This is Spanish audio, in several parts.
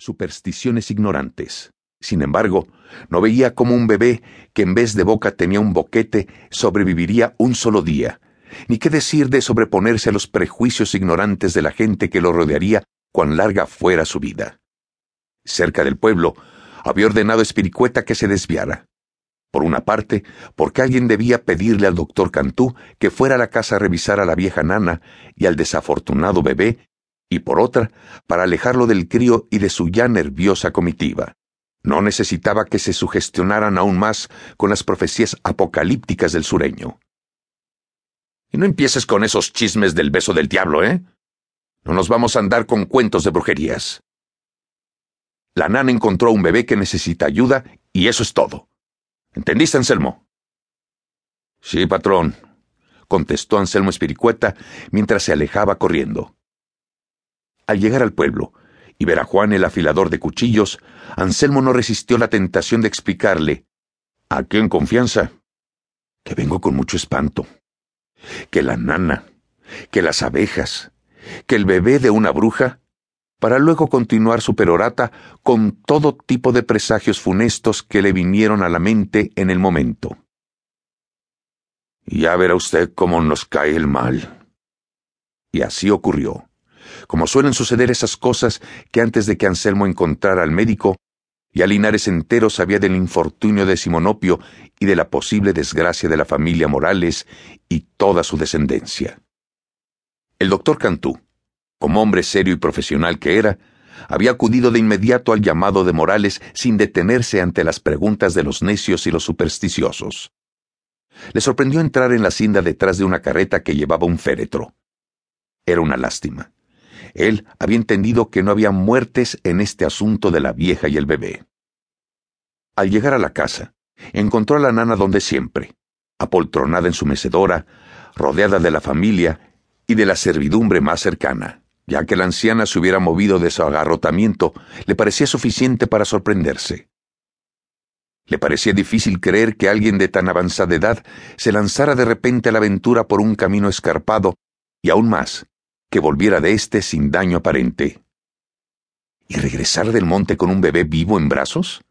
supersticiones ignorantes. Sin embargo, no veía como un bebé que en vez de boca tenía un boquete sobreviviría un solo día, ni qué decir de sobreponerse a los prejuicios ignorantes de la gente que lo rodearía cuán larga fuera su vida. Cerca del pueblo, había ordenado a Espiricueta que se desviara. Por una parte, porque alguien debía pedirle al doctor Cantú que fuera a la casa a revisar a la vieja nana y al desafortunado bebé, y por otra, para alejarlo del crío y de su ya nerviosa comitiva. No necesitaba que se sugestionaran aún más con las profecías apocalípticas del sureño. Y no empieces con esos chismes del beso del diablo, ¿eh? No nos vamos a andar con cuentos de brujerías. La nana encontró un bebé que necesita ayuda y eso es todo. ¿Entendiste, Anselmo? Sí, patrón, contestó Anselmo Espiricueta mientras se alejaba corriendo. Al llegar al pueblo y ver a Juan el afilador de cuchillos, Anselmo no resistió la tentación de explicarle ¿A qué en confianza? Que vengo con mucho espanto. Que la nana, que las abejas, que el bebé de una bruja, para luego continuar su perorata con todo tipo de presagios funestos que le vinieron a la mente en el momento. Ya verá usted cómo nos cae el mal. Y así ocurrió. Como suelen suceder esas cosas que antes de que Anselmo encontrara al médico, ya Linares entero sabía del infortunio de Simonopio y de la posible desgracia de la familia Morales y toda su descendencia. El doctor Cantú, como hombre serio y profesional que era, había acudido de inmediato al llamado de Morales sin detenerse ante las preguntas de los necios y los supersticiosos. Le sorprendió entrar en la cinda detrás de una carreta que llevaba un féretro. Era una lástima. Él había entendido que no había muertes en este asunto de la vieja y el bebé. Al llegar a la casa, encontró a la nana donde siempre, apoltronada en su mecedora, rodeada de la familia y de la servidumbre más cercana. Ya que la anciana se hubiera movido de su agarrotamiento, le parecía suficiente para sorprenderse. Le parecía difícil creer que alguien de tan avanzada edad se lanzara de repente a la aventura por un camino escarpado, y aún más, que volviera de éste sin daño aparente. ¿Y regresar del monte con un bebé vivo en brazos?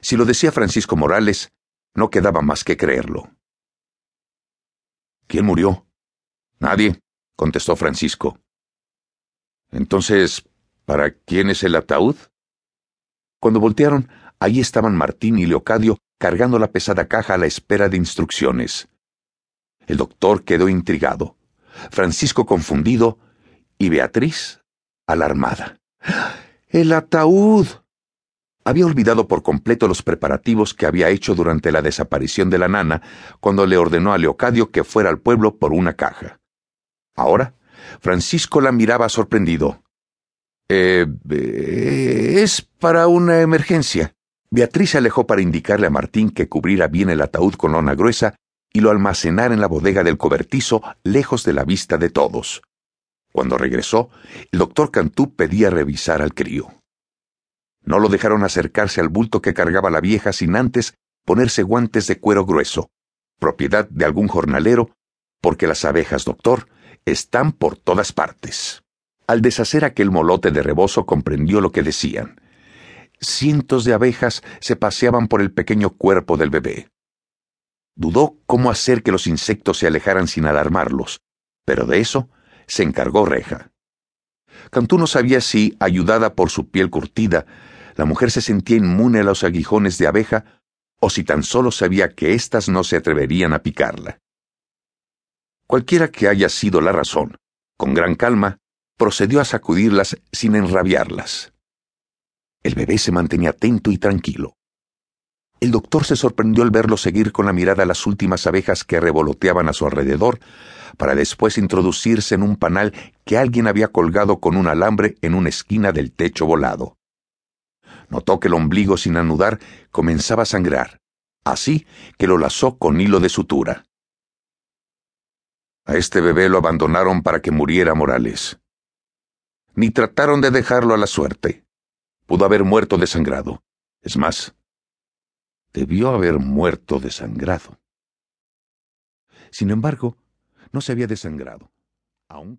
Si lo decía Francisco Morales, no quedaba más que creerlo. ¿Quién murió? Nadie, contestó Francisco. Entonces, ¿para quién es el ataúd? Cuando voltearon, allí estaban Martín y Leocadio cargando la pesada caja a la espera de instrucciones. El doctor quedó intrigado, Francisco confundido y Beatriz alarmada. ¡El ataúd! Había olvidado por completo los preparativos que había hecho durante la desaparición de la nana cuando le ordenó a Leocadio que fuera al pueblo por una caja. Ahora Francisco la miraba sorprendido. Eh, es para una emergencia. Beatriz se alejó para indicarle a Martín que cubriera bien el ataúd con lona gruesa y lo almacenara en la bodega del cobertizo, lejos de la vista de todos. Cuando regresó, el doctor Cantú pedía revisar al crío. No lo dejaron acercarse al bulto que cargaba la vieja sin antes ponerse guantes de cuero grueso, propiedad de algún jornalero, porque las abejas, doctor, están por todas partes. Al deshacer aquel molote de rebozo comprendió lo que decían. Cientos de abejas se paseaban por el pequeño cuerpo del bebé. Dudó cómo hacer que los insectos se alejaran sin alarmarlos, pero de eso se encargó Reja. Cantú no sabía si, ayudada por su piel curtida, la mujer se sentía inmune a los aguijones de abeja o si tan solo sabía que éstas no se atreverían a picarla. Cualquiera que haya sido la razón, con gran calma, procedió a sacudirlas sin enrabiarlas. El bebé se mantenía atento y tranquilo. El doctor se sorprendió al verlo seguir con la mirada las últimas abejas que revoloteaban a su alrededor, para después introducirse en un panal que alguien había colgado con un alambre en una esquina del techo volado. Notó que el ombligo sin anudar comenzaba a sangrar, así que lo lazó con hilo de sutura. A este bebé lo abandonaron para que muriera Morales. Ni trataron de dejarlo a la suerte. Pudo haber muerto desangrado. Es más, debió haber muerto desangrado. Sin embargo, no se había desangrado, aun